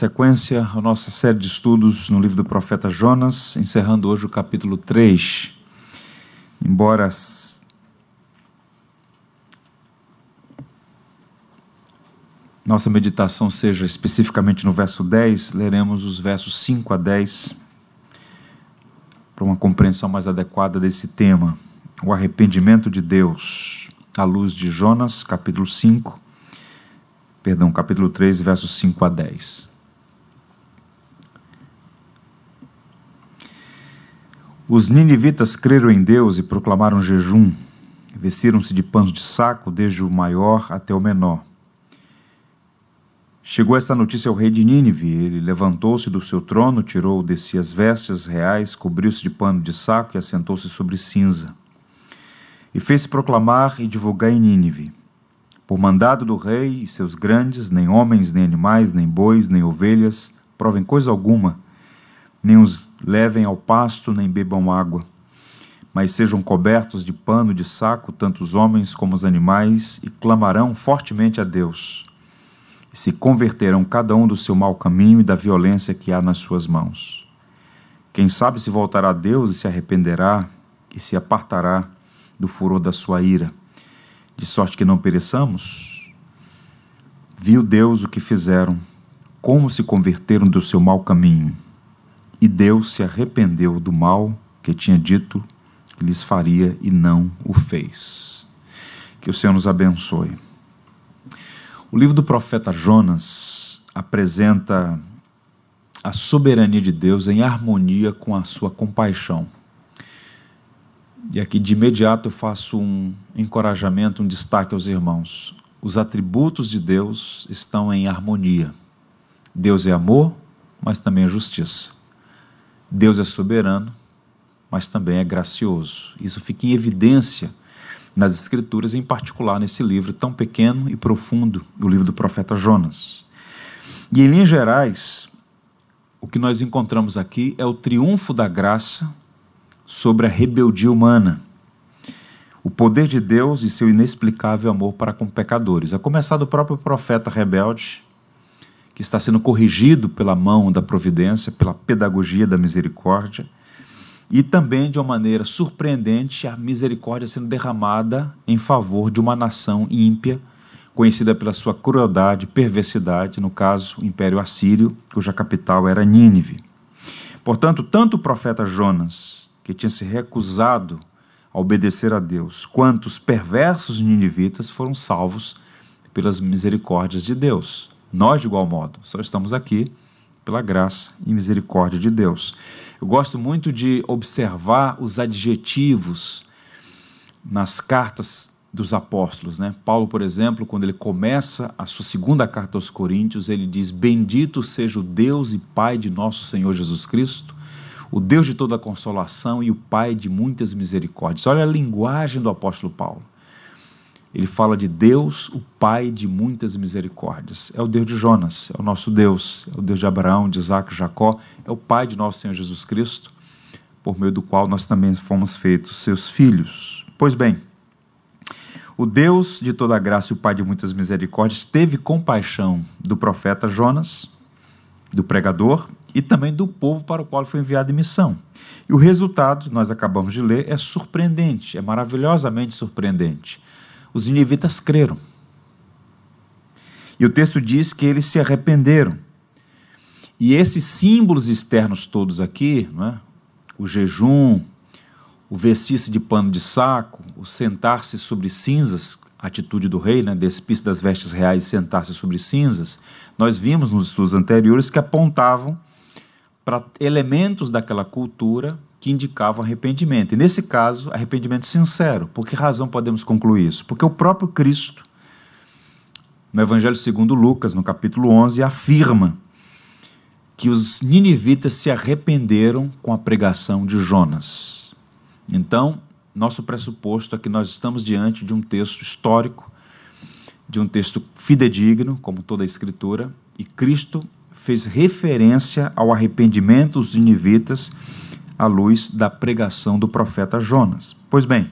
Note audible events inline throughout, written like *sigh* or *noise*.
sequência à nossa série de estudos no livro do profeta Jonas, encerrando hoje o capítulo 3. Embora nossa meditação seja especificamente no verso 10, leremos os versos 5 a 10 para uma compreensão mais adequada desse tema, o arrependimento de Deus, à luz de Jonas, capítulo 5, perdão, capítulo 3, versos 5 a 10. Os ninivitas creram em Deus e proclamaram jejum. Vestiram-se de panos de saco, desde o maior até o menor. Chegou esta notícia ao rei de Nínive. Ele levantou-se do seu trono, tirou de si as vestes reais, cobriu-se de pano de saco e assentou-se sobre cinza. E fez-se proclamar e divulgar em Nínive. Por mandado do rei e seus grandes, nem homens, nem animais, nem bois, nem ovelhas, provem coisa alguma nem os levem ao pasto, nem bebam água, mas sejam cobertos de pano de saco, tanto os homens como os animais, e clamarão fortemente a Deus. E se converterão cada um do seu mau caminho e da violência que há nas suas mãos. Quem sabe se voltará a Deus e se arrependerá e se apartará do furor da sua ira, de sorte que não pereçamos? Viu Deus o que fizeram, como se converteram do seu mau caminho e Deus se arrependeu do mal que tinha dito que lhes faria e não o fez. Que o Senhor nos abençoe. O livro do profeta Jonas apresenta a soberania de Deus em harmonia com a sua compaixão. E aqui de imediato eu faço um encorajamento, um destaque aos irmãos. Os atributos de Deus estão em harmonia. Deus é amor, mas também é justiça. Deus é soberano, mas também é gracioso. Isso fica em evidência nas Escrituras, em particular nesse livro tão pequeno e profundo, o livro do profeta Jonas. E em linhas gerais, o que nós encontramos aqui é o triunfo da graça sobre a rebeldia humana. O poder de Deus e seu inexplicável amor para com pecadores. A começar do próprio profeta rebelde, que está sendo corrigido pela mão da providência, pela pedagogia da misericórdia, e também de uma maneira surpreendente a misericórdia sendo derramada em favor de uma nação ímpia, conhecida pela sua crueldade, perversidade, no caso, o Império Assírio, cuja capital era Nínive. Portanto, tanto o profeta Jonas, que tinha se recusado a obedecer a Deus, quanto os perversos ninivitas foram salvos pelas misericórdias de Deus. Nós, de igual modo, só estamos aqui pela graça e misericórdia de Deus. Eu gosto muito de observar os adjetivos nas cartas dos apóstolos, né? Paulo, por exemplo, quando ele começa a sua segunda carta aos Coríntios, ele diz: Bendito seja o Deus e Pai de nosso Senhor Jesus Cristo, o Deus de toda consolação e o Pai de muitas misericórdias. Olha a linguagem do apóstolo Paulo. Ele fala de Deus, o Pai de muitas misericórdias. É o Deus de Jonas, é o nosso Deus, é o Deus de Abraão, de Isaac, Jacó, é o Pai de nosso Senhor Jesus Cristo, por meio do qual nós também fomos feitos seus filhos. Pois bem, o Deus de toda graça e o Pai de muitas misericórdias teve compaixão do profeta Jonas, do pregador e também do povo para o qual foi enviado em missão. E o resultado, nós acabamos de ler, é surpreendente, é maravilhosamente surpreendente os ninivitas creram. E o texto diz que eles se arrependeram. E esses símbolos externos todos aqui, é? o jejum, o vestir-se de pano de saco, o sentar-se sobre cinzas, atitude do rei, né, despir-se das vestes reais e sentar-se sobre cinzas, nós vimos nos estudos anteriores que apontavam para elementos daquela cultura que indicavam arrependimento. E nesse caso, arrependimento sincero. Por que razão podemos concluir isso? Porque o próprio Cristo, no Evangelho segundo Lucas, no capítulo 11, afirma que os ninivitas se arrependeram com a pregação de Jonas. Então, nosso pressuposto é que nós estamos diante de um texto histórico, de um texto fidedigno, como toda a Escritura, e Cristo fez referência ao arrependimento dos ninivitas à luz da pregação do profeta Jonas. Pois bem,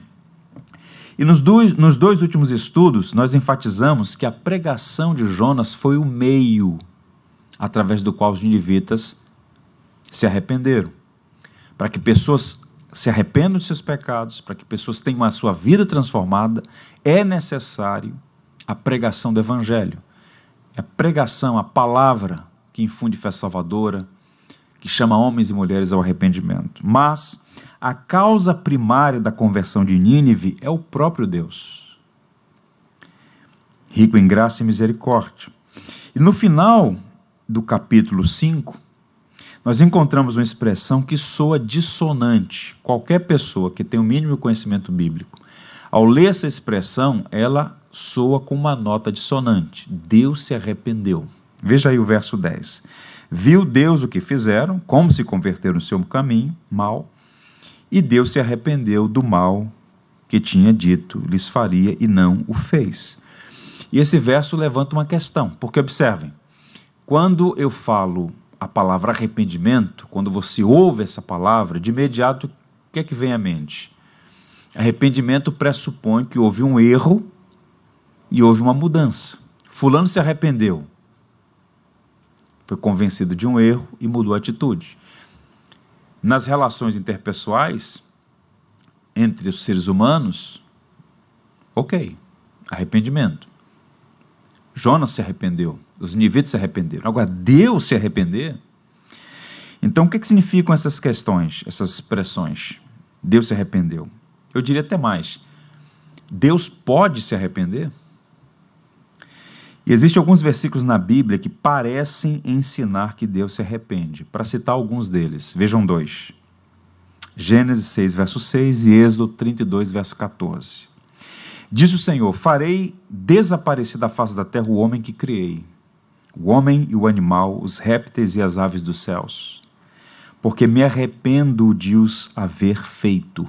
e nos dois, nos dois últimos estudos, nós enfatizamos que a pregação de Jonas foi o meio, através do qual os ninivitas se arrependeram. Para que pessoas se arrependam de seus pecados, para que pessoas tenham a sua vida transformada, é necessário a pregação do Evangelho. É a pregação, a palavra que infunde fé salvadora, que chama homens e mulheres ao arrependimento. Mas a causa primária da conversão de Nínive é o próprio Deus, rico em graça e misericórdia. E no final do capítulo 5, nós encontramos uma expressão que soa dissonante. Qualquer pessoa que tem o mínimo conhecimento bíblico, ao ler essa expressão, ela soa com uma nota dissonante. Deus se arrependeu. Veja aí o verso 10. Viu Deus o que fizeram, como se converteram no seu caminho mal, e Deus se arrependeu do mal que tinha dito lhes faria e não o fez. E esse verso levanta uma questão, porque observem, quando eu falo a palavra arrependimento, quando você ouve essa palavra, de imediato o que é que vem à mente? Arrependimento pressupõe que houve um erro e houve uma mudança. Fulano se arrependeu. Foi convencido de um erro e mudou a atitude. Nas relações interpessoais entre os seres humanos, ok, arrependimento. Jonas se arrependeu, os níveis se arrependeram. Agora, Deus se arrepender? Então, o que, que significam essas questões, essas expressões? Deus se arrependeu. Eu diria até mais: Deus pode se arrepender? E existem alguns versículos na Bíblia que parecem ensinar que Deus se arrepende. Para citar alguns deles, vejam dois. Gênesis 6, verso 6 e Êxodo 32, verso 14. Diz o Senhor: Farei desaparecer da face da terra o homem que criei, o homem e o animal, os répteis e as aves dos céus, porque me arrependo de os haver feito.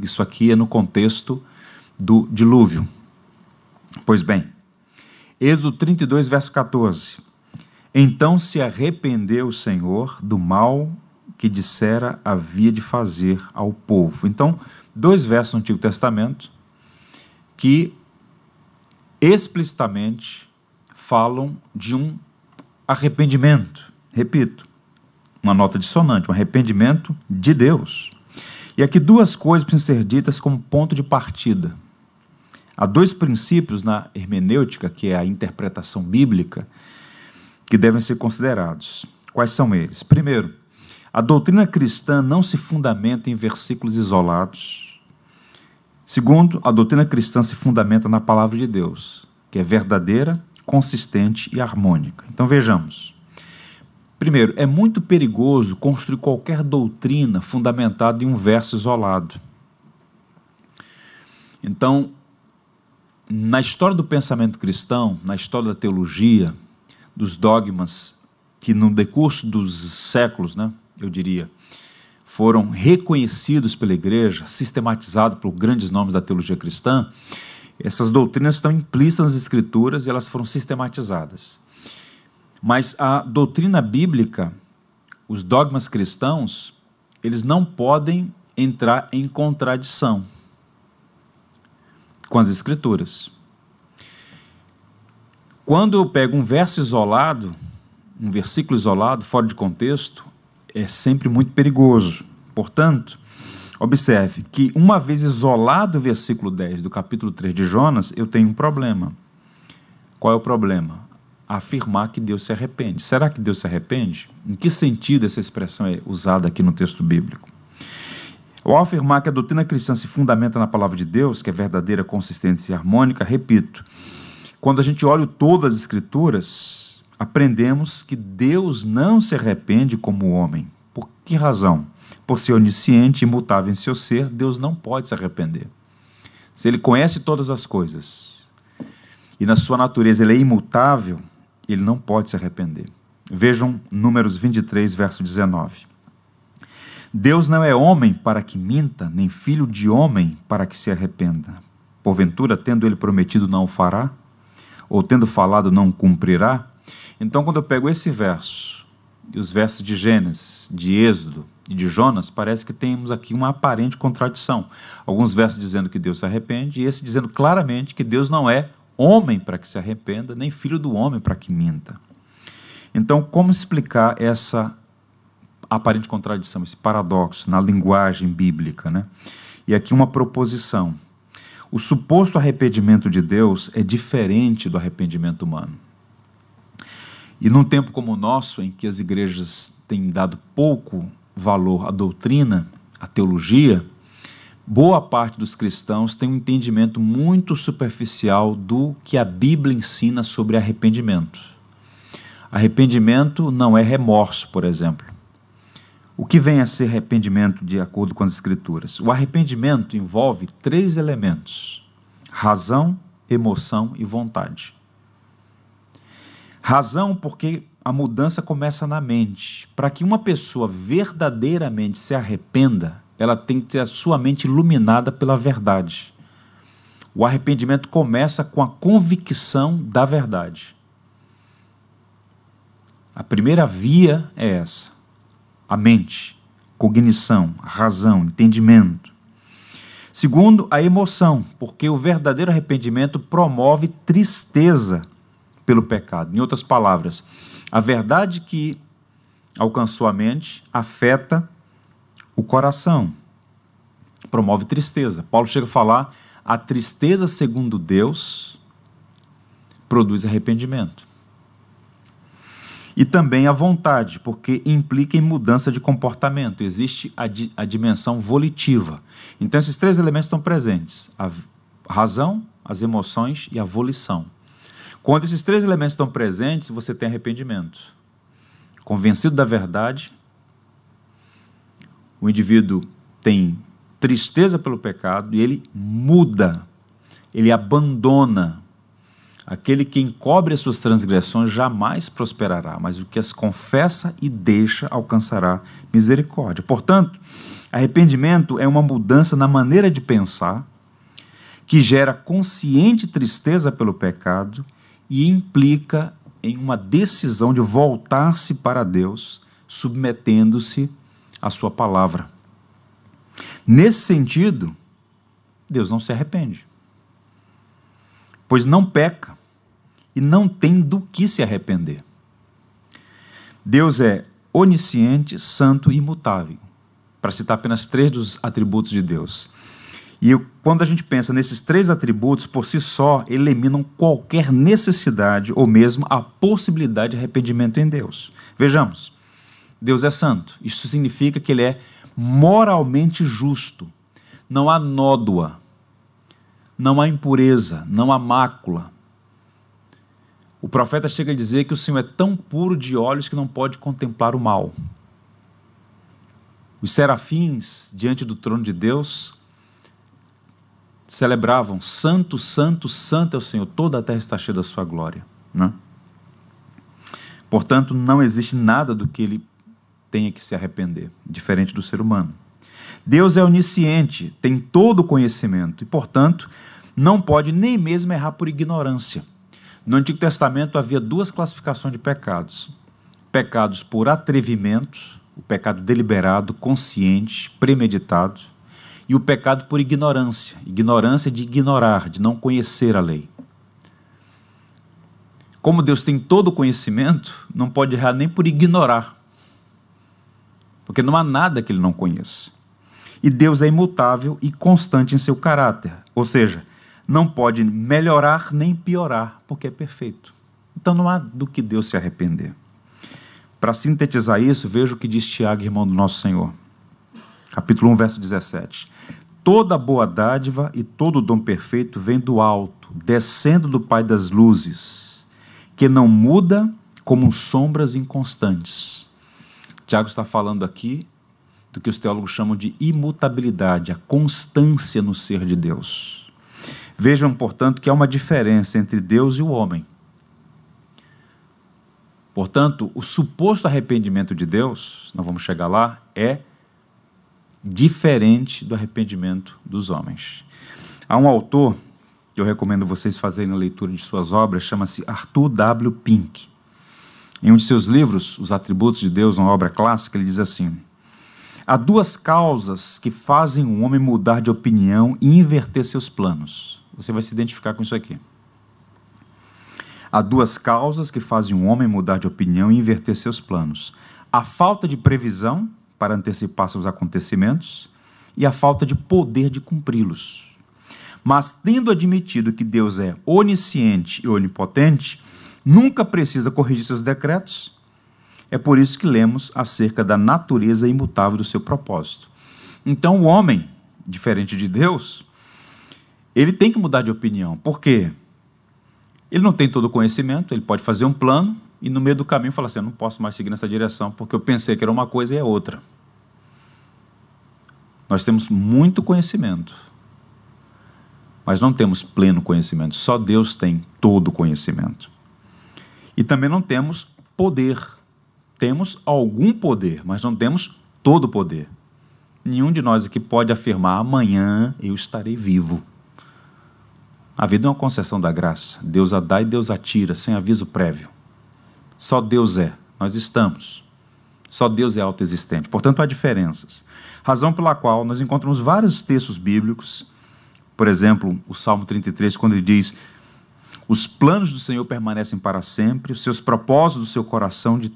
Isso aqui é no contexto do dilúvio. Pois bem, Êxodo 32, verso 14. Então se arrependeu o Senhor do mal que dissera havia de fazer ao povo. Então, dois versos no Antigo Testamento que explicitamente falam de um arrependimento. Repito, uma nota dissonante, um arrependimento de Deus. E aqui duas coisas precisam ser ditas como ponto de partida. Há dois princípios na hermenêutica, que é a interpretação bíblica, que devem ser considerados. Quais são eles? Primeiro, a doutrina cristã não se fundamenta em versículos isolados. Segundo, a doutrina cristã se fundamenta na palavra de Deus, que é verdadeira, consistente e harmônica. Então vejamos. Primeiro, é muito perigoso construir qualquer doutrina fundamentada em um verso isolado. Então, na história do pensamento cristão, na história da teologia, dos dogmas, que no decurso dos séculos, né, eu diria, foram reconhecidos pela igreja, sistematizados por grandes nomes da teologia cristã, essas doutrinas estão implícitas nas escrituras e elas foram sistematizadas. Mas a doutrina bíblica, os dogmas cristãos, eles não podem entrar em contradição com as Escrituras. Quando eu pego um verso isolado, um versículo isolado, fora de contexto, é sempre muito perigoso. Portanto, observe que uma vez isolado o versículo 10 do capítulo 3 de Jonas, eu tenho um problema. Qual é o problema? Afirmar que Deus se arrepende. Será que Deus se arrepende? Em que sentido essa expressão é usada aqui no texto bíblico? Ao afirmar que a doutrina cristã se fundamenta na palavra de Deus, que é verdadeira, consistente e harmônica, repito, quando a gente olha todas as Escrituras, aprendemos que Deus não se arrepende como homem. Por que razão? Por ser onisciente e imutável em seu ser, Deus não pode se arrepender. Se ele conhece todas as coisas e na sua natureza ele é imutável, ele não pode se arrepender. Vejam Números 23, verso 19. Deus não é homem para que minta, nem filho de homem para que se arrependa. Porventura, tendo ele prometido, não o fará? Ou tendo falado, não cumprirá? Então, quando eu pego esse verso, e os versos de Gênesis, de Êxodo e de Jonas, parece que temos aqui uma aparente contradição. Alguns versos dizendo que Deus se arrepende, e esse dizendo claramente que Deus não é homem para que se arrependa, nem filho do homem para que minta. Então, como explicar essa aparente contradição, esse paradoxo na linguagem bíblica, né? E aqui uma proposição. O suposto arrependimento de Deus é diferente do arrependimento humano. E num tempo como o nosso, em que as igrejas têm dado pouco valor à doutrina, à teologia, boa parte dos cristãos tem um entendimento muito superficial do que a Bíblia ensina sobre arrependimento. Arrependimento não é remorso, por exemplo. O que vem a ser arrependimento de acordo com as Escrituras? O arrependimento envolve três elementos: razão, emoção e vontade. Razão, porque a mudança começa na mente. Para que uma pessoa verdadeiramente se arrependa, ela tem que ter a sua mente iluminada pela verdade. O arrependimento começa com a convicção da verdade. A primeira via é essa: a mente, cognição, razão, entendimento. Segundo, a emoção, porque o verdadeiro arrependimento promove tristeza pelo pecado. Em outras palavras, a verdade que alcançou a mente afeta o coração, promove tristeza. Paulo chega a falar: a tristeza, segundo Deus, produz arrependimento. E também a vontade, porque implica em mudança de comportamento. Existe a, di a dimensão volitiva. Então, esses três elementos estão presentes: a razão, as emoções e a volição. Quando esses três elementos estão presentes, você tem arrependimento. Convencido da verdade, o indivíduo tem tristeza pelo pecado e ele muda, ele abandona. Aquele que encobre as suas transgressões jamais prosperará, mas o que as confessa e deixa alcançará misericórdia. Portanto, arrependimento é uma mudança na maneira de pensar que gera consciente tristeza pelo pecado e implica em uma decisão de voltar-se para Deus, submetendo-se à Sua palavra. Nesse sentido, Deus não se arrepende, pois não peca e não tem do que se arrepender. Deus é onisciente, santo e imutável, para citar apenas três dos atributos de Deus. E quando a gente pensa nesses três atributos, por si só, eliminam qualquer necessidade ou mesmo a possibilidade de arrependimento em Deus. Vejamos, Deus é santo. Isso significa que ele é moralmente justo. Não há nódoa, não há impureza, não há mácula. O profeta chega a dizer que o Senhor é tão puro de olhos que não pode contemplar o mal. Os serafins diante do trono de Deus celebravam: Santo, Santo, Santo é o Senhor, toda a terra está cheia da sua glória. Né? Portanto, não existe nada do que ele tenha que se arrepender, diferente do ser humano. Deus é onisciente, tem todo o conhecimento e, portanto, não pode nem mesmo errar por ignorância. No Antigo Testamento havia duas classificações de pecados: pecados por atrevimento, o pecado deliberado, consciente, premeditado, e o pecado por ignorância ignorância de ignorar, de não conhecer a lei. Como Deus tem todo o conhecimento, não pode errar nem por ignorar, porque não há nada que ele não conheça. E Deus é imutável e constante em seu caráter, ou seja, não pode melhorar nem piorar, porque é perfeito. Então não há do que Deus se arrepender. Para sintetizar isso, veja o que diz Tiago, irmão do nosso Senhor capítulo 1, verso 17. Toda boa dádiva e todo dom perfeito vem do alto, descendo do Pai das luzes, que não muda como sombras inconstantes. Tiago está falando aqui do que os teólogos chamam de imutabilidade, a constância no ser de Deus. Vejam, portanto, que há uma diferença entre Deus e o homem. Portanto, o suposto arrependimento de Deus, nós vamos chegar lá, é diferente do arrependimento dos homens. Há um autor que eu recomendo vocês fazerem a leitura de suas obras, chama-se Arthur W. Pink. Em um de seus livros, Os Atributos de Deus, uma obra clássica, ele diz assim: Há duas causas que fazem um homem mudar de opinião e inverter seus planos. Você vai se identificar com isso aqui. Há duas causas que fazem um homem mudar de opinião e inverter seus planos: a falta de previsão para antecipar seus acontecimentos e a falta de poder de cumpri-los. Mas, tendo admitido que Deus é onisciente e onipotente, nunca precisa corrigir seus decretos. É por isso que lemos acerca da natureza imutável do seu propósito. Então, o homem, diferente de Deus, ele tem que mudar de opinião. Por quê? Ele não tem todo o conhecimento, ele pode fazer um plano e no meio do caminho falar assim: eu não posso mais seguir nessa direção porque eu pensei que era uma coisa e é outra. Nós temos muito conhecimento, mas não temos pleno conhecimento. Só Deus tem todo o conhecimento. E também não temos poder. Temos algum poder, mas não temos todo o poder. Nenhum de nós aqui pode afirmar amanhã eu estarei vivo. A vida é uma concessão da graça. Deus a dá e Deus a tira, sem aviso prévio. Só Deus é, nós estamos. Só Deus é autoexistente. Portanto, há diferenças. Razão pela qual nós encontramos vários textos bíblicos, por exemplo, o Salmo 33, quando ele diz: Os planos do Senhor permanecem para sempre, os seus propósitos do seu coração de,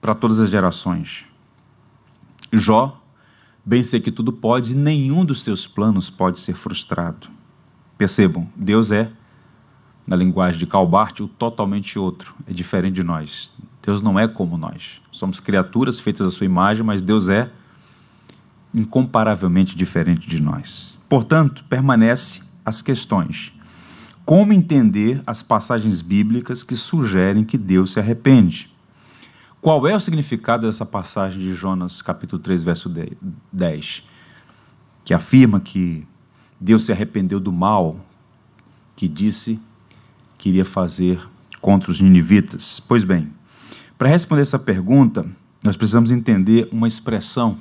para todas as gerações. Jó, bem sei que tudo pode e nenhum dos teus planos pode ser frustrado. Percebam, Deus é, na linguagem de Calbart, o totalmente outro, é diferente de nós. Deus não é como nós. Somos criaturas feitas à sua imagem, mas Deus é incomparavelmente diferente de nós. Portanto, permanece as questões. Como entender as passagens bíblicas que sugerem que Deus se arrepende? Qual é o significado dessa passagem de Jonas, capítulo 3, verso 10, que afirma que Deus se arrependeu do mal que disse que iria fazer contra os ninivitas? Pois bem, para responder essa pergunta, nós precisamos entender uma expressão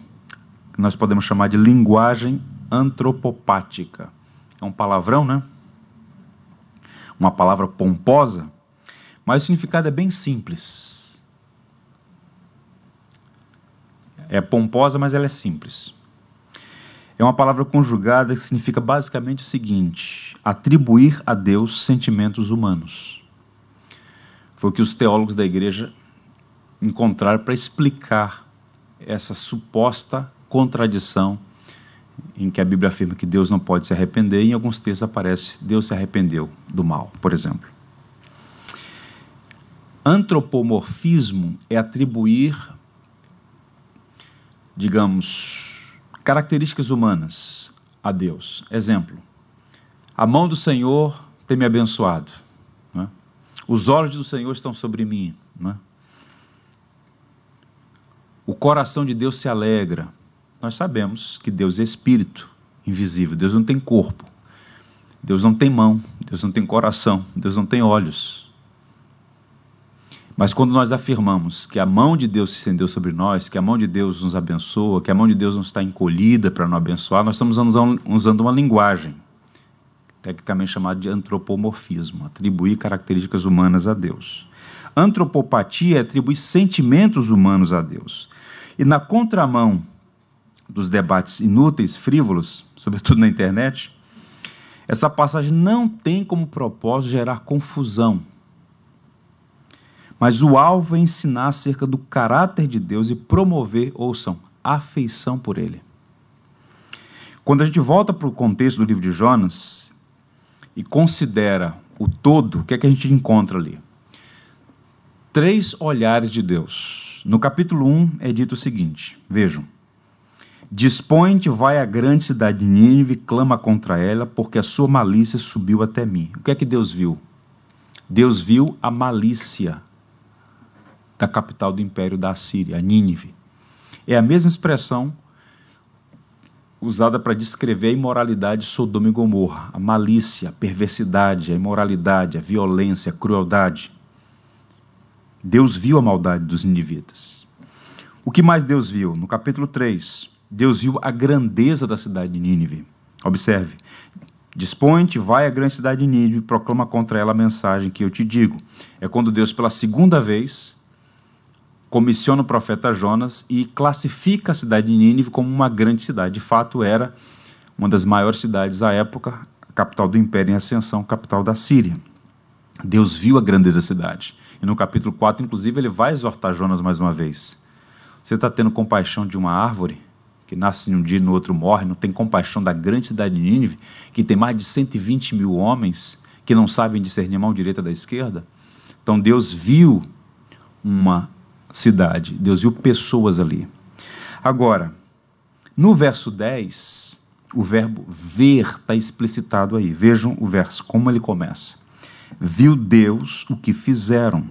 que nós podemos chamar de linguagem antropopática. É um palavrão, né? Uma palavra pomposa, mas o significado é bem simples. É pomposa, mas ela é simples é uma palavra conjugada que significa basicamente o seguinte: atribuir a Deus sentimentos humanos. Foi o que os teólogos da igreja encontraram para explicar essa suposta contradição em que a Bíblia afirma que Deus não pode se arrepender, e em alguns textos aparece Deus se arrependeu do mal, por exemplo. Antropomorfismo é atribuir, digamos, Características humanas a Deus. Exemplo: a mão do Senhor tem me abençoado. É? Os olhos do Senhor estão sobre mim. É? O coração de Deus se alegra. Nós sabemos que Deus é espírito invisível. Deus não tem corpo. Deus não tem mão. Deus não tem coração. Deus não tem olhos. Mas quando nós afirmamos que a mão de Deus se estendeu sobre nós, que a mão de Deus nos abençoa, que a mão de Deus não está encolhida para nos abençoar, nós estamos usando uma linguagem, tecnicamente chamada de antropomorfismo, atribuir características humanas a Deus. Antropopatia é atribuir sentimentos humanos a Deus. E na contramão dos debates inúteis, frívolos, *laughs* sobretudo na internet, essa passagem não tem como propósito gerar confusão mas o alvo é ensinar acerca do caráter de Deus e promover, ouçam, afeição por ele. Quando a gente volta para o contexto do livro de Jonas e considera o todo, o que é que a gente encontra ali? Três olhares de Deus. No capítulo 1 é dito o seguinte: vejam. Dispõe-te, vai à grande cidade de Nínive e clama contra ela, porque a sua malícia subiu até mim. O que é que Deus viu? Deus viu a malícia da capital do império da Assíria, Nínive. É a mesma expressão usada para descrever a imoralidade de Sodoma e Gomorra, a malícia, a perversidade, a imoralidade, a violência, a crueldade. Deus viu a maldade dos ninivitas. O que mais Deus viu? No capítulo 3, Deus viu a grandeza da cidade de Nínive. Observe. Dispõe-te, vai à grande cidade de Nínive e proclama contra ela a mensagem que eu te digo. É quando Deus, pela segunda vez, comissiona o profeta Jonas e classifica a cidade de Nínive como uma grande cidade. De fato, era uma das maiores cidades à época, capital do império em ascensão, capital da Síria. Deus viu a grandeza da cidade. E no capítulo 4, inclusive, ele vai exortar Jonas mais uma vez. Você está tendo compaixão de uma árvore que nasce um dia e no outro morre, não tem compaixão da grande cidade de Nínive, que tem mais de 120 mil homens que não sabem discernir a mão direita da esquerda? Então Deus viu uma cidade, Deus viu pessoas ali. Agora, no verso 10, o verbo ver está explicitado aí. Vejam o verso, como ele começa. Viu Deus o que fizeram,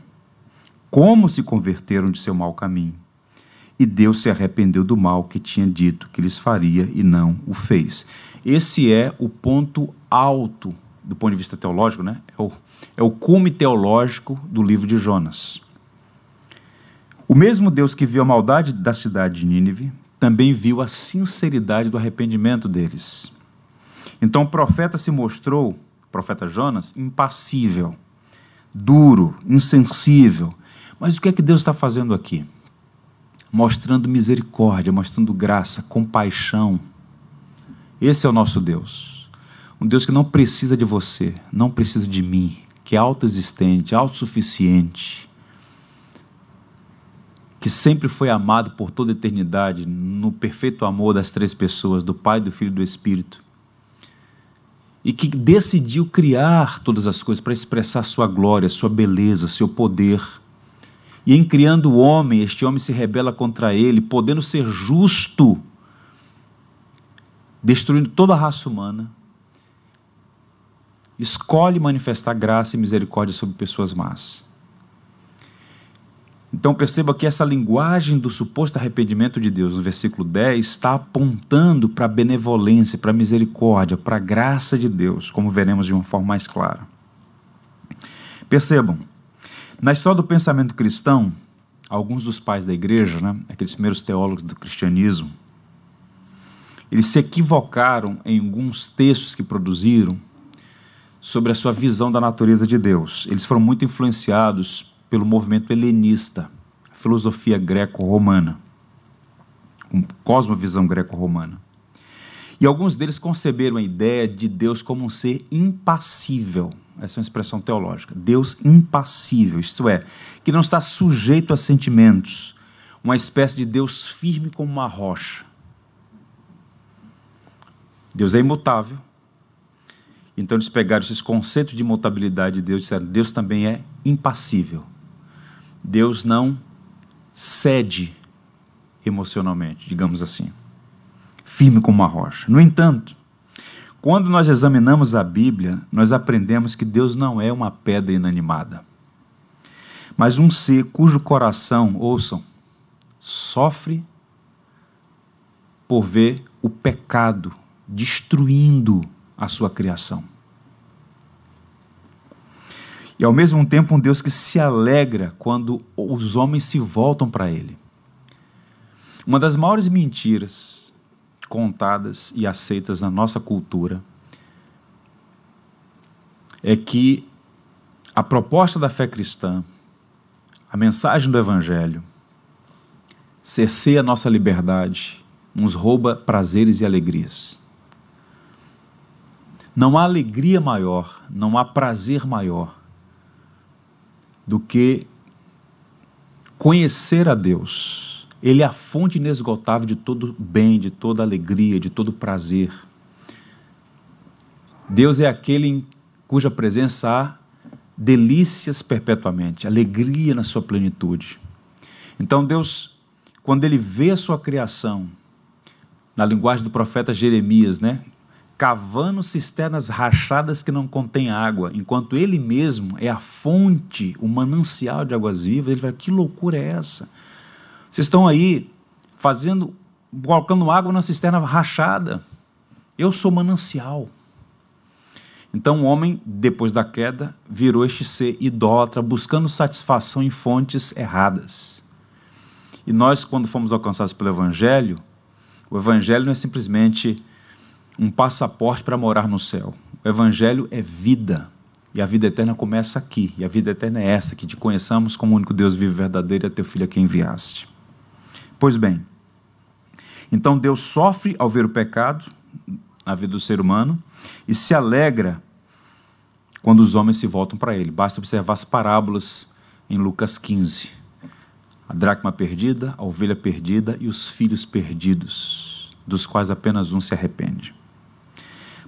como se converteram de seu mau caminho. E Deus se arrependeu do mal que tinha dito que lhes faria e não o fez. Esse é o ponto alto do ponto de vista teológico, né? É o, é o cume teológico do livro de Jonas. O mesmo Deus que viu a maldade da cidade de Nínive também viu a sinceridade do arrependimento deles. Então o profeta se mostrou, o profeta Jonas, impassível, duro, insensível. Mas o que é que Deus está fazendo aqui? Mostrando misericórdia, mostrando graça, compaixão. Esse é o nosso Deus. Um Deus que não precisa de você, não precisa de mim, que é autoexistente, autossuficiente, que sempre foi amado por toda eternidade, no perfeito amor das três pessoas, do Pai, do Filho e do Espírito, e que decidiu criar todas as coisas para expressar sua glória, sua beleza, seu poder. E em criando o homem, este homem se rebela contra ele, podendo ser justo, destruindo toda a raça humana, escolhe manifestar graça e misericórdia sobre pessoas más. Então perceba que essa linguagem do suposto arrependimento de Deus, no versículo 10, está apontando para a benevolência, para a misericórdia, para a graça de Deus, como veremos de uma forma mais clara. Percebam, na história do pensamento cristão, alguns dos pais da igreja, né, aqueles primeiros teólogos do cristianismo, eles se equivocaram em alguns textos que produziram sobre a sua visão da natureza de Deus. Eles foram muito influenciados pelo movimento helenista, filosofia greco-romana, cosmovisão greco-romana. E alguns deles conceberam a ideia de Deus como um ser impassível. Essa é uma expressão teológica. Deus impassível, isto é, que não está sujeito a sentimentos, uma espécie de Deus firme como uma rocha. Deus é imutável. Então eles pegaram esses conceitos de imutabilidade de Deus e disseram: Deus também é impassível. Deus não cede emocionalmente, digamos assim, firme como uma rocha. No entanto, quando nós examinamos a Bíblia, nós aprendemos que Deus não é uma pedra inanimada, mas um ser cujo coração, ouçam, sofre por ver o pecado destruindo a sua criação e ao mesmo tempo um Deus que se alegra quando os homens se voltam para Ele. Uma das maiores mentiras contadas e aceitas na nossa cultura é que a proposta da fé cristã, a mensagem do Evangelho, cerceia a nossa liberdade, nos rouba prazeres e alegrias. Não há alegria maior, não há prazer maior do que conhecer a Deus. Ele é a fonte inesgotável de todo bem, de toda alegria, de todo prazer. Deus é aquele em cuja presença há delícias perpetuamente, alegria na sua plenitude. Então Deus, quando ele vê a sua criação, na linguagem do profeta Jeremias, né? Cavando cisternas rachadas que não contêm água, enquanto ele mesmo é a fonte, o manancial de águas vivas, ele vai, que loucura é essa? Vocês estão aí fazendo, colocando água na cisterna rachada. Eu sou manancial. Então o homem, depois da queda, virou este ser idólatra, buscando satisfação em fontes erradas. E nós, quando fomos alcançados pelo Evangelho, o Evangelho não é simplesmente um passaporte para morar no céu. O Evangelho é vida. E a vida eterna começa aqui. E a vida eterna é essa, que te conheçamos como o único Deus vivo e verdadeiro e a teu filho a quem enviaste. Pois bem, então Deus sofre ao ver o pecado na vida do ser humano e se alegra quando os homens se voltam para ele. Basta observar as parábolas em Lucas 15. A dracma perdida, a ovelha perdida e os filhos perdidos, dos quais apenas um se arrepende.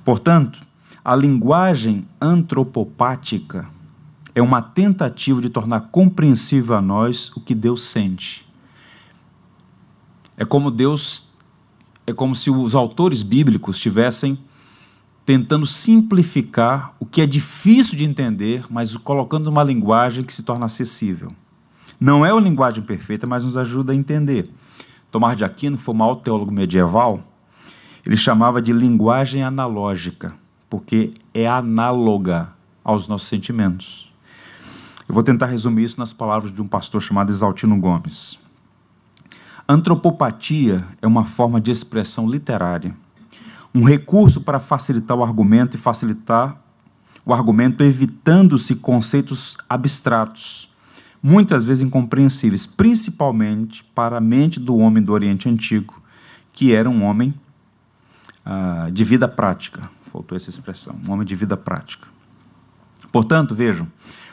Portanto, a linguagem antropopática é uma tentativa de tornar compreensível a nós o que Deus sente. É como Deus, é como se os autores bíblicos estivessem tentando simplificar o que é difícil de entender, mas colocando uma linguagem que se torna acessível. Não é uma linguagem perfeita, mas nos ajuda a entender. Tomás de Aquino, foi um alto teólogo medieval, ele chamava de linguagem analógica, porque é análoga aos nossos sentimentos. Eu vou tentar resumir isso nas palavras de um pastor chamado Exaltino Gomes. Antropopatia é uma forma de expressão literária, um recurso para facilitar o argumento e facilitar o argumento evitando-se conceitos abstratos, muitas vezes incompreensíveis, principalmente para a mente do homem do Oriente Antigo, que era um homem ah, de vida prática. Faltou essa expressão, um homem de vida prática. Portanto, vejam,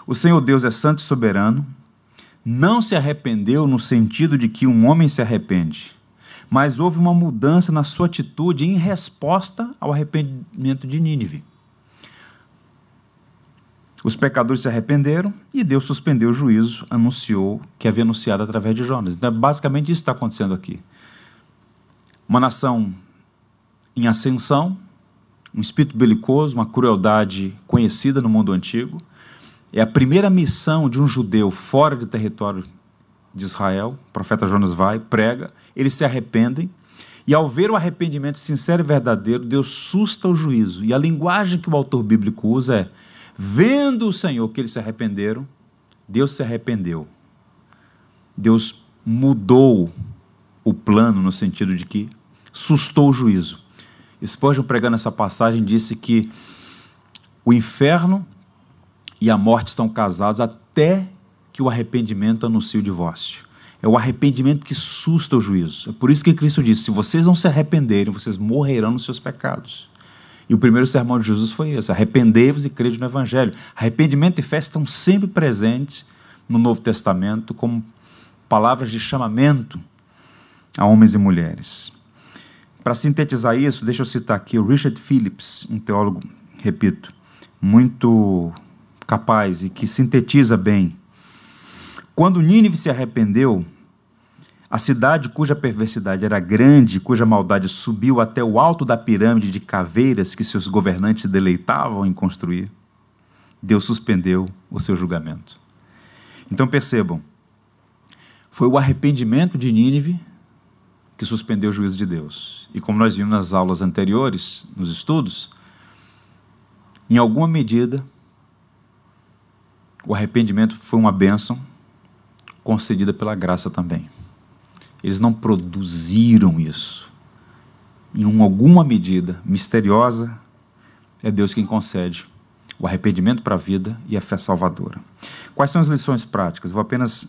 o Senhor Deus é santo e soberano, não se arrependeu no sentido de que um homem se arrepende, mas houve uma mudança na sua atitude em resposta ao arrependimento de Nínive. Os pecadores se arrependeram e Deus suspendeu o juízo, anunciou que havia anunciado através de Jonas. Então, basicamente, isso está acontecendo aqui. Uma nação em ascensão, um espírito belicoso, uma crueldade conhecida no mundo antigo, é a primeira missão de um judeu fora do território de Israel. O profeta Jonas vai, prega, eles se arrependem. E ao ver o arrependimento sincero e verdadeiro, Deus susta o juízo. E a linguagem que o autor bíblico usa é: vendo o Senhor que eles se arrependeram, Deus se arrependeu. Deus mudou o plano no sentido de que sustou o juízo. Spurgeon, pregando essa passagem, disse que o inferno e a morte estão casados até que o arrependimento anuncie o divórcio. É o arrependimento que susta o juízo. É por isso que Cristo disse: se vocês não se arrependerem, vocês morrerão nos seus pecados. E o primeiro sermão de Jesus foi esse: arrependei-vos e crede no Evangelho. Arrependimento e fé estão sempre presentes no Novo Testamento como palavras de chamamento a homens e mulheres. Para sintetizar isso, deixa eu citar aqui o Richard Phillips, um teólogo, repito, muito capaz e que sintetiza bem. Quando Nínive se arrependeu, a cidade cuja perversidade era grande, cuja maldade subiu até o alto da pirâmide de caveiras que seus governantes se deleitavam em construir, Deus suspendeu o seu julgamento. Então percebam, foi o arrependimento de Nínive que suspendeu o juízo de Deus. E como nós vimos nas aulas anteriores, nos estudos, em alguma medida, o arrependimento foi uma bênção concedida pela graça também. Eles não produziram isso. Em alguma medida misteriosa, é Deus quem concede o arrependimento para a vida e a fé salvadora. Quais são as lições práticas? Vou apenas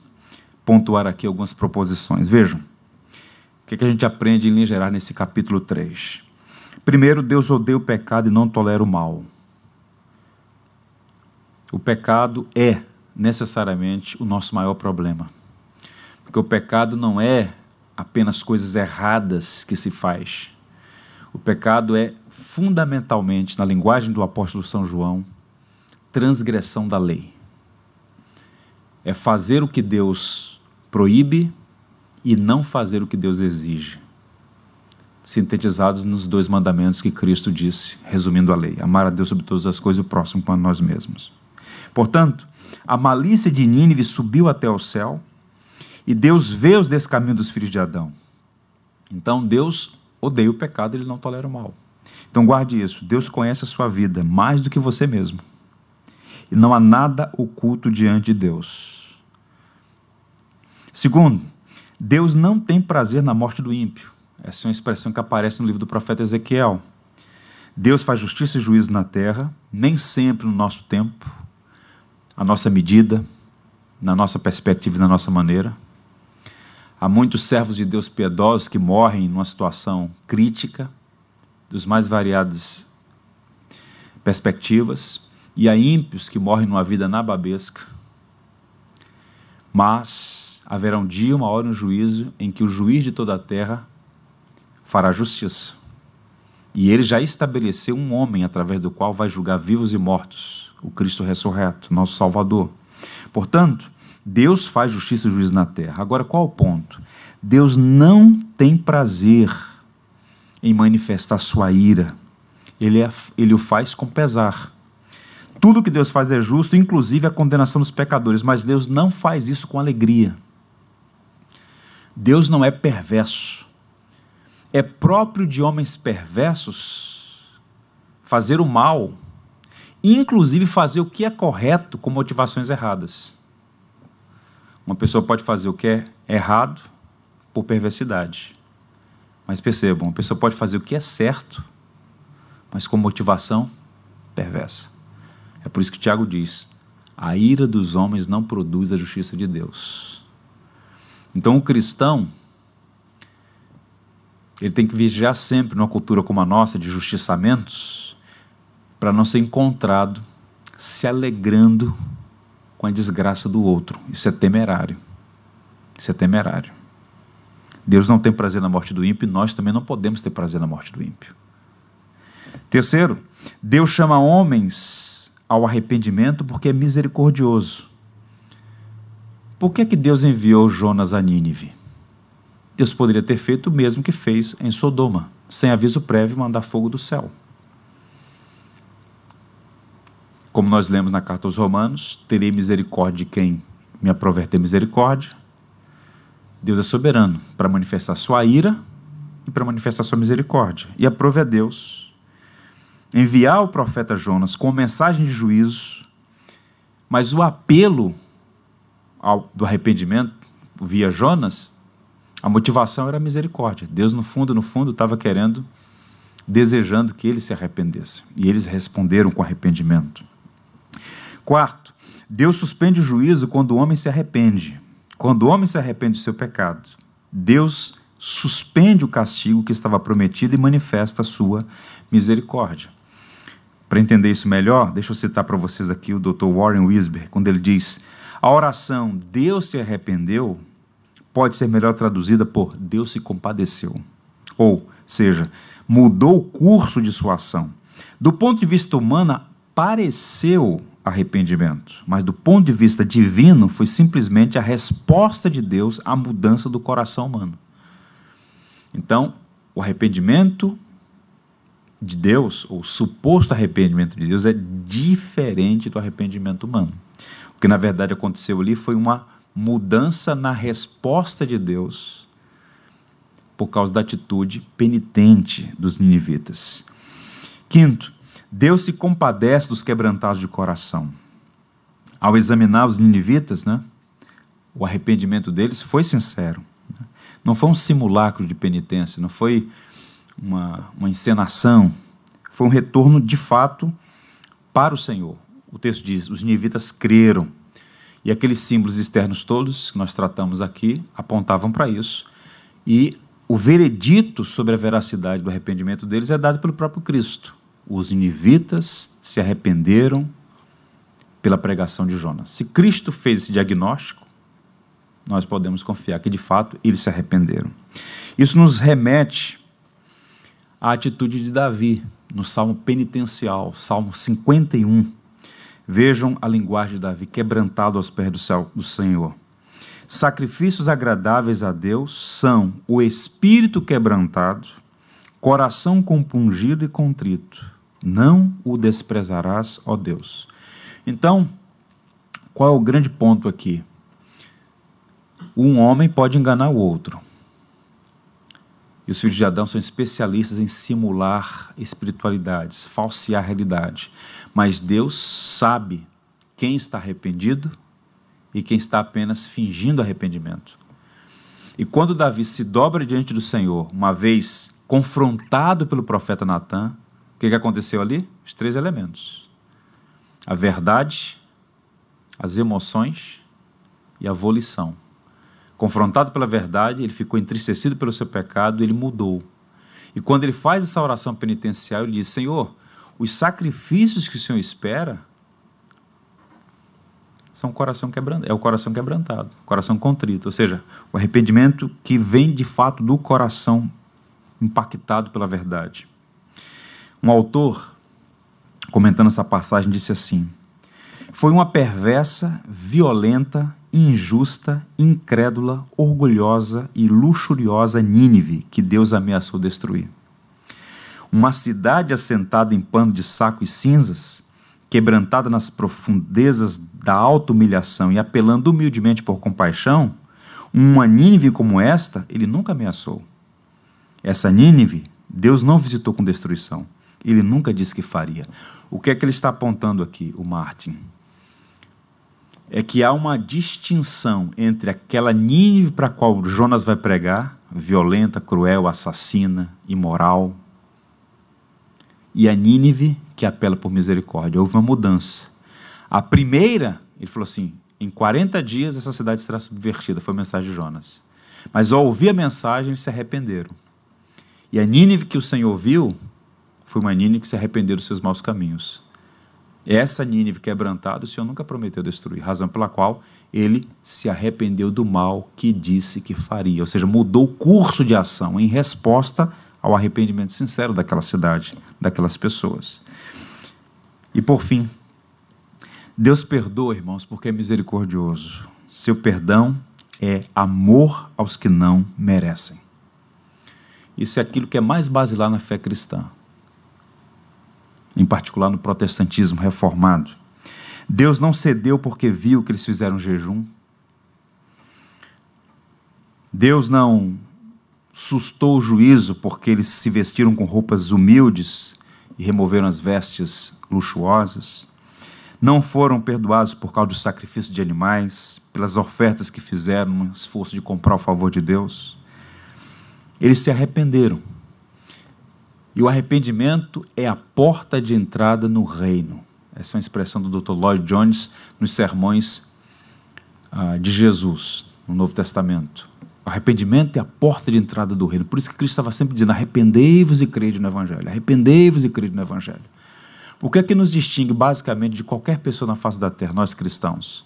pontuar aqui algumas proposições. Vejam, o que, que a gente aprende em linha nesse capítulo 3. Primeiro, Deus odeia o pecado e não tolera o mal o pecado é necessariamente o nosso maior problema. Porque o pecado não é apenas coisas erradas que se faz. O pecado é fundamentalmente, na linguagem do apóstolo São João, transgressão da lei. É fazer o que Deus proíbe e não fazer o que Deus exige. Sintetizados nos dois mandamentos que Cristo disse, resumindo a lei: amar a Deus sobre todas as coisas e o próximo para nós mesmos. Portanto, a malícia de Nínive subiu até o céu e Deus vê os descaminhos dos filhos de Adão. Então Deus odeia o pecado, ele não tolera o mal. Então guarde isso, Deus conhece a sua vida mais do que você mesmo. E não há nada oculto diante de Deus. Segundo, Deus não tem prazer na morte do ímpio. Essa é uma expressão que aparece no livro do profeta Ezequiel. Deus faz justiça e juízo na terra, nem sempre no nosso tempo, a nossa medida, na nossa perspectiva e na nossa maneira. Há muitos servos de Deus piedosos que morrem numa situação crítica, dos mais variadas perspectivas. e há ímpios que morrem numa vida nababesca. Mas haverá um dia, uma hora, um juízo em que o juiz de toda a terra fará justiça. E ele já estabeleceu um homem através do qual vai julgar vivos e mortos, o Cristo ressurreto, nosso Salvador. Portanto, Deus faz justiça e juízo na terra. Agora, qual o ponto? Deus não tem prazer em manifestar sua ira. Ele, é, ele o faz com pesar. Tudo que Deus faz é justo, inclusive a condenação dos pecadores, mas Deus não faz isso com alegria. Deus não é perverso. É próprio de homens perversos fazer o mal, inclusive fazer o que é correto com motivações erradas. Uma pessoa pode fazer o que é errado por perversidade. Mas percebam, uma pessoa pode fazer o que é certo, mas com motivação perversa. É por isso que Tiago diz: a ira dos homens não produz a justiça de Deus. Então o cristão ele tem que vigiar sempre numa cultura como a nossa de justiçamentos para não ser encontrado se alegrando com a desgraça do outro. Isso é temerário. Isso é temerário. Deus não tem prazer na morte do ímpio, nós também não podemos ter prazer na morte do ímpio. Terceiro, Deus chama homens ao arrependimento porque é misericordioso. Por que, é que Deus enviou Jonas a Nínive? Deus poderia ter feito o mesmo que fez em Sodoma, sem aviso prévio mandar fogo do céu. Como nós lemos na carta aos Romanos, terei misericórdia de quem me aprover ter misericórdia, Deus é soberano para manifestar sua ira e para manifestar sua misericórdia. E aprove a Deus enviar o profeta Jonas com mensagem de juízo, mas o apelo ao, do arrependimento via Jonas, a motivação era a misericórdia. Deus, no fundo, no fundo, estava querendo, desejando que eles se arrependessem. E eles responderam com arrependimento. Quarto, Deus suspende o juízo quando o homem se arrepende. Quando o homem se arrepende do seu pecado, Deus suspende o castigo que estava prometido e manifesta a sua misericórdia. Para entender isso melhor, deixa eu citar para vocês aqui o Dr. Warren Wisber, quando ele diz: a oração Deus se arrependeu pode ser melhor traduzida por Deus se compadeceu. Ou seja, mudou o curso de sua ação. Do ponto de vista humano, pareceu arrependimento, mas do ponto de vista divino, foi simplesmente a resposta de Deus à mudança do coração humano. Então, o arrependimento de Deus, ou suposto arrependimento de Deus, é diferente do arrependimento humano. O que na verdade aconteceu ali foi uma mudança na resposta de Deus por causa da atitude penitente dos ninivitas. Quinto, Deus se compadece dos quebrantados de coração. Ao examinar os ninivitas, né, o arrependimento deles foi sincero. Né? Não foi um simulacro de penitência, não foi uma, uma encenação, foi um retorno de fato para o Senhor. O texto diz: os ninivitas creram. E aqueles símbolos externos todos que nós tratamos aqui apontavam para isso. E o veredito sobre a veracidade do arrependimento deles é dado pelo próprio Cristo os ninivitas se arrependeram pela pregação de Jonas. Se Cristo fez esse diagnóstico, nós podemos confiar que de fato eles se arrependeram. Isso nos remete à atitude de Davi no Salmo penitencial, Salmo 51. Vejam a linguagem de Davi quebrantado aos pés do, céu, do Senhor. Sacrifícios agradáveis a Deus são o espírito quebrantado, coração compungido e contrito não o desprezarás, ó Deus. Então, qual é o grande ponto aqui? Um homem pode enganar o outro. E os filhos de Adão são especialistas em simular espiritualidades, falsear a realidade. Mas Deus sabe quem está arrependido e quem está apenas fingindo arrependimento. E quando Davi se dobra diante do Senhor, uma vez confrontado pelo profeta Natan, o que, que aconteceu ali? Os três elementos: a verdade, as emoções e a volição. Confrontado pela verdade, ele ficou entristecido pelo seu pecado, ele mudou. E quando ele faz essa oração penitencial, ele diz: Senhor, os sacrifícios que o Senhor espera são o coração quebrantado, é o coração quebrantado, coração contrito, ou seja, o arrependimento que vem de fato do coração impactado pela verdade. Um autor, comentando essa passagem, disse assim: Foi uma perversa, violenta, injusta, incrédula, orgulhosa e luxuriosa Nínive que Deus ameaçou destruir. Uma cidade assentada em pano de saco e cinzas, quebrantada nas profundezas da auto-humilhação e apelando humildemente por compaixão, uma Nínive como esta, ele nunca ameaçou. Essa Nínive, Deus não visitou com destruição. Ele nunca disse que faria. O que é que ele está apontando aqui, o Martin? É que há uma distinção entre aquela Nínive para a qual Jonas vai pregar, violenta, cruel, assassina, imoral, e a Nínive que apela por misericórdia. Houve uma mudança. A primeira, ele falou assim: em 40 dias essa cidade será subvertida. Foi a mensagem de Jonas. Mas ao ouvir a mensagem, eles se arrependeram. E a Nínive que o Senhor viu foi uma Nínive que se arrependeu dos seus maus caminhos. Essa Nínive quebrantada, o Senhor nunca prometeu destruir, razão pela qual ele se arrependeu do mal que disse que faria, ou seja, mudou o curso de ação em resposta ao arrependimento sincero daquela cidade, daquelas pessoas. E por fim, Deus perdoa, irmãos, porque é misericordioso. Seu perdão é amor aos que não merecem. Isso é aquilo que é mais basilar na fé cristã, em particular no protestantismo reformado. Deus não cedeu porque viu que eles fizeram jejum. Deus não sustou o juízo porque eles se vestiram com roupas humildes e removeram as vestes luxuosas. Não foram perdoados por causa do sacrifício de animais, pelas ofertas que fizeram no esforço de comprar o favor de Deus. Eles se arrependeram. E o arrependimento é a porta de entrada no reino. Essa é uma expressão do Dr. Lloyd Jones nos sermões ah, de Jesus no Novo Testamento. O arrependimento é a porta de entrada do reino. Por isso que Cristo estava sempre dizendo: arrependei-vos e crede no Evangelho. Arrependei-vos e crede no Evangelho. O que é que nos distingue basicamente de qualquer pessoa na face da terra, nós cristãos?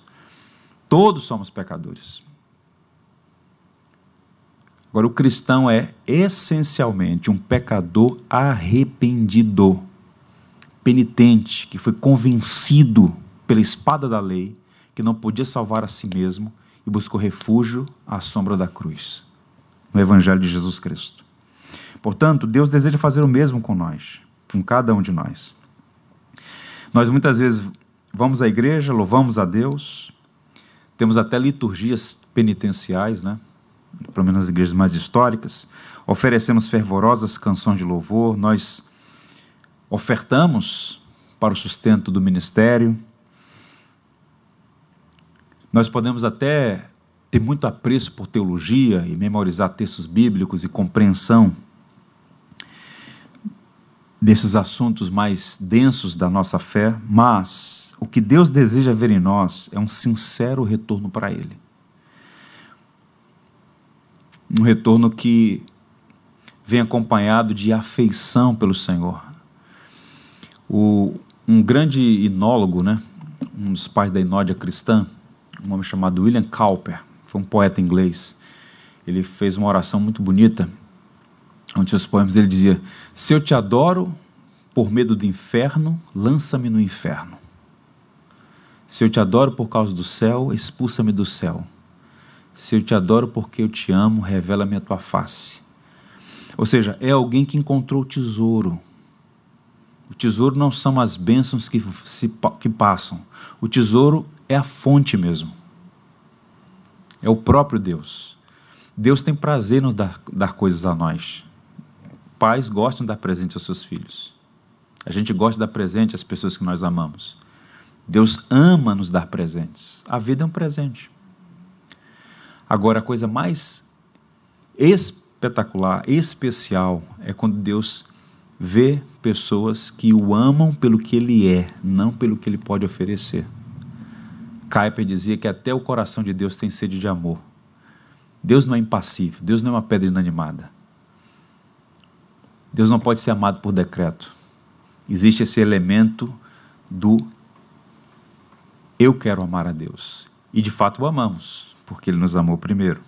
Todos somos pecadores. Agora, o cristão é essencialmente um pecador arrependido, penitente, que foi convencido pela espada da lei que não podia salvar a si mesmo e buscou refúgio à sombra da cruz, no Evangelho de Jesus Cristo. Portanto, Deus deseja fazer o mesmo com nós, com cada um de nós. Nós muitas vezes vamos à igreja, louvamos a Deus, temos até liturgias penitenciais, né? Pelo menos nas igrejas mais históricas, oferecemos fervorosas canções de louvor, nós ofertamos para o sustento do ministério, nós podemos até ter muito apreço por teologia e memorizar textos bíblicos e compreensão desses assuntos mais densos da nossa fé, mas o que Deus deseja ver em nós é um sincero retorno para Ele. Um retorno que vem acompanhado de afeição pelo Senhor. O, um grande inólogo, né, um dos pais da inódia cristã, um homem chamado William Cowper, foi um poeta inglês. Ele fez uma oração muito bonita, onde seus poemas ele dizia: Se eu te adoro por medo do inferno, lança-me no inferno. Se eu te adoro por causa do céu, expulsa-me do céu. Se eu te adoro porque eu te amo, revela-me a tua face. Ou seja, é alguém que encontrou o tesouro. O tesouro não são as bênçãos que, se, que passam. O tesouro é a fonte mesmo. É o próprio Deus. Deus tem prazer em dar, dar coisas a nós. Pais gostam de dar presente aos seus filhos. A gente gosta de dar presente às pessoas que nós amamos. Deus ama nos dar presentes. A vida é um presente. Agora, a coisa mais espetacular, especial, é quando Deus vê pessoas que o amam pelo que ele é, não pelo que ele pode oferecer. Kuyper dizia que até o coração de Deus tem sede de amor. Deus não é impassível, Deus não é uma pedra inanimada. Deus não pode ser amado por decreto. Existe esse elemento do Eu quero amar a Deus. E de fato o amamos, porque Ele nos amou primeiro.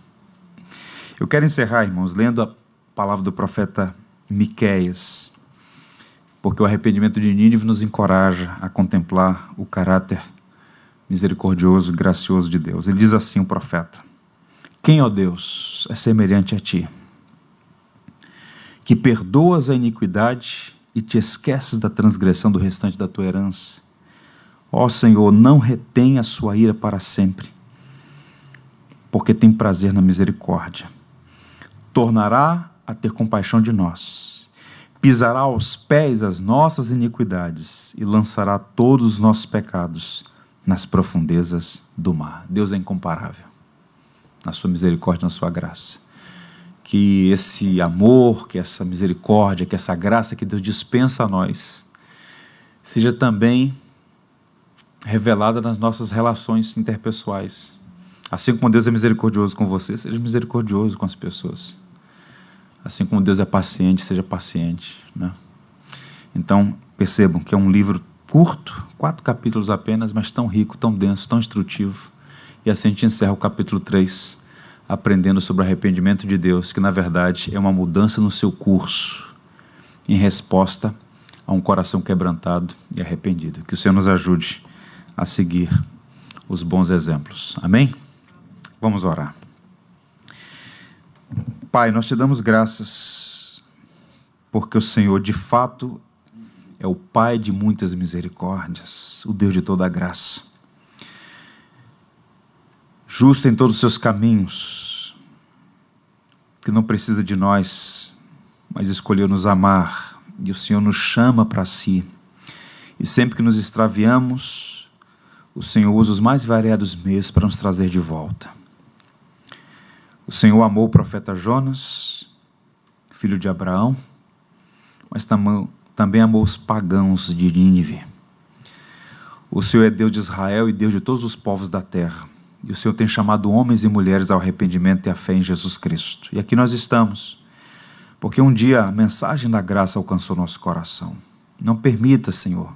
Eu quero encerrar, irmãos, lendo a palavra do profeta Miqueias, porque o arrependimento de Nínive nos encoraja a contemplar o caráter misericordioso e gracioso de Deus. Ele diz assim, o profeta: Quem, ó Deus, é semelhante a ti? Que perdoas a iniquidade e te esqueces da transgressão do restante da tua herança. Ó Senhor, não retém a sua ira para sempre, porque tem prazer na misericórdia. Tornará a ter compaixão de nós, pisará aos pés as nossas iniquidades e lançará todos os nossos pecados nas profundezas do mar. Deus é incomparável na sua misericórdia, na sua graça. Que esse amor, que essa misericórdia, que essa graça que Deus dispensa a nós, seja também revelada nas nossas relações interpessoais. Assim como Deus é misericordioso com você, seja misericordioso com as pessoas. Assim como Deus é paciente, seja paciente. Né? Então, percebam que é um livro curto, quatro capítulos apenas, mas tão rico, tão denso, tão instrutivo. E assim a gente encerra o capítulo 3, aprendendo sobre o arrependimento de Deus, que na verdade é uma mudança no seu curso, em resposta a um coração quebrantado e arrependido. Que o Senhor nos ajude a seguir os bons exemplos. Amém? Vamos orar. Pai, nós te damos graças, porque o Senhor de fato é o Pai de muitas misericórdias, o Deus de toda a graça. Justo em todos os seus caminhos, que não precisa de nós, mas escolheu nos amar, e o Senhor nos chama para si. E sempre que nos extraviamos, o Senhor usa os mais variados meios para nos trazer de volta. O Senhor amou o profeta Jonas, filho de Abraão, mas também amou os pagãos de Nínive. O Senhor é Deus de Israel e Deus de todos os povos da terra. E o Senhor tem chamado homens e mulheres ao arrependimento e à fé em Jesus Cristo. E aqui nós estamos, porque um dia a mensagem da graça alcançou nosso coração. Não permita, Senhor,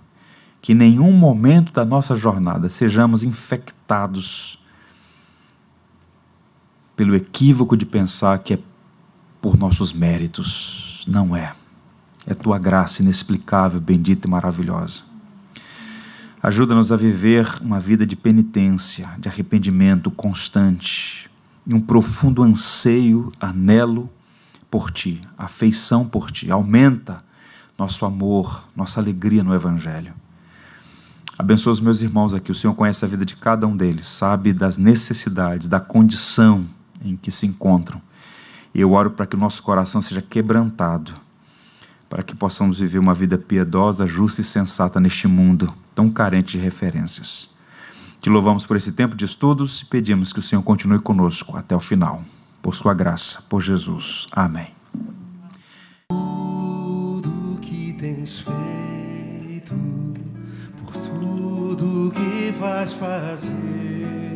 que em nenhum momento da nossa jornada sejamos infectados pelo equívoco de pensar que é por nossos méritos. Não é. É tua graça inexplicável, bendita e maravilhosa. Ajuda-nos a viver uma vida de penitência, de arrependimento constante e um profundo anseio, anelo por ti, afeição por ti. Aumenta nosso amor, nossa alegria no Evangelho. Abençoa os meus irmãos aqui. O Senhor conhece a vida de cada um deles, sabe das necessidades, da condição em que se encontram. Eu oro para que o nosso coração seja quebrantado, para que possamos viver uma vida piedosa, justa e sensata neste mundo tão carente de referências. Te louvamos por esse tempo de estudos e pedimos que o Senhor continue conosco até o final. Por sua graça, por Jesus. Amém. Tudo que tens feito, por tudo que vais fazer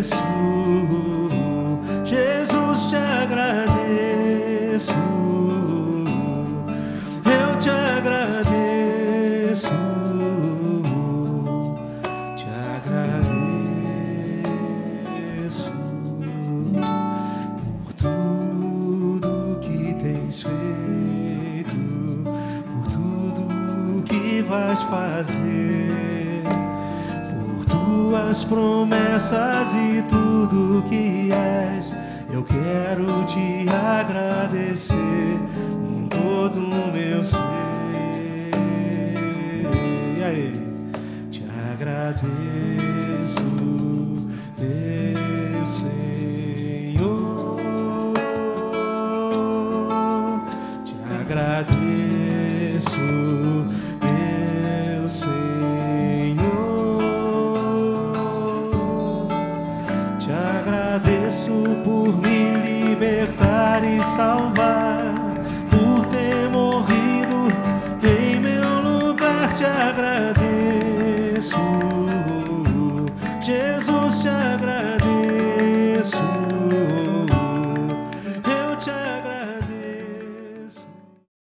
Jesus, promessas e tudo que és. Eu quero te agradecer com todo o meu ser.